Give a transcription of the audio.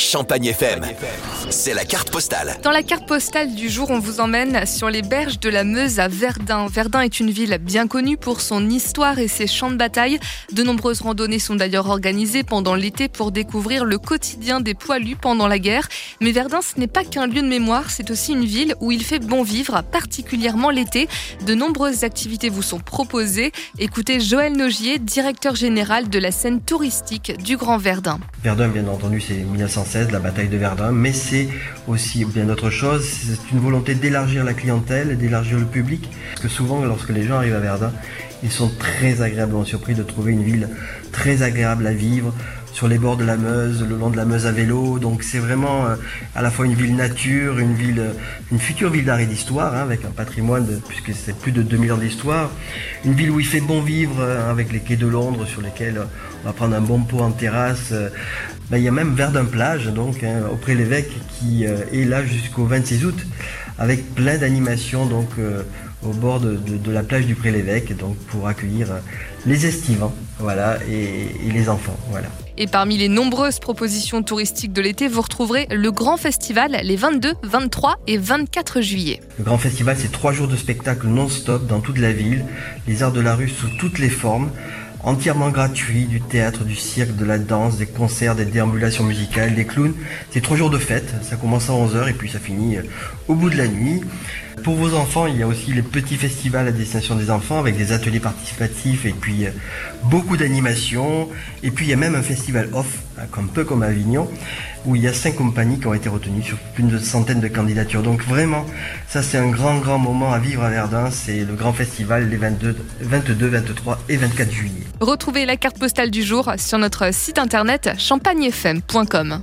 Champagne FM. C'est la carte postale. Dans la carte postale du jour, on vous emmène sur les berges de la Meuse à Verdun. Verdun est une ville bien connue pour son histoire et ses champs de bataille. De nombreuses randonnées sont d'ailleurs organisées pendant l'été pour découvrir le quotidien des poilus pendant la guerre. Mais Verdun, ce n'est pas qu'un lieu de mémoire, c'est aussi une ville où il fait bon vivre, particulièrement l'été. De nombreuses activités vous sont proposées. Écoutez Joël Nogier, directeur général de la scène touristique du Grand Verdun. Verdun, bien entendu, c'est 1916, la bataille de Verdun, mais c'est aussi bien d'autres choses. C'est une volonté d'élargir la clientèle, d'élargir le public. Parce que souvent, lorsque les gens arrivent à Verdun, ils sont très agréablement surpris de trouver une ville très agréable à vivre, sur les bords de la Meuse, le long de la Meuse à vélo. Donc c'est vraiment euh, à la fois une ville nature, une ville, euh, une future ville d'art et d'histoire, hein, avec un patrimoine de, puisque c'est plus de 2000 ans d'histoire. Une ville où il fait bon vivre, euh, avec les quais de Londres sur lesquels on va prendre un bon pot en terrasse. Ben, il y a même Verdun plage, donc hein, auprès l'évêque, qui est là jusqu'au 26 août, avec plein d'animations, donc au bord de, la plage du Pré-l'Évêque, donc pour accueillir les estivants, voilà, et, et les enfants, voilà. Et parmi les nombreuses propositions touristiques de l'été, vous retrouverez le Grand Festival les 22, 23 et 24 juillet. Le Grand Festival, c'est trois jours de spectacle non-stop dans toute la ville, les arts de la rue sous toutes les formes entièrement gratuit, du théâtre, du cirque, de la danse, des concerts, des déambulations musicales, des clowns. C'est trois jours de fête, ça commence à 11h et puis ça finit euh, au bout de la nuit. Pour vos enfants, il y a aussi les petits festivals à destination des enfants avec des ateliers participatifs et puis euh, beaucoup d'animations. Et puis il y a même un festival off, un hein, peu comme Avignon, où il y a cinq compagnies qui ont été retenues sur plus d'une centaine de candidatures. Donc vraiment, ça c'est un grand grand moment à vivre à Verdun. C'est le grand festival les 22, 22, 23 et 24 juillet. Retrouvez la carte postale du jour sur notre site internet champagnefm.com.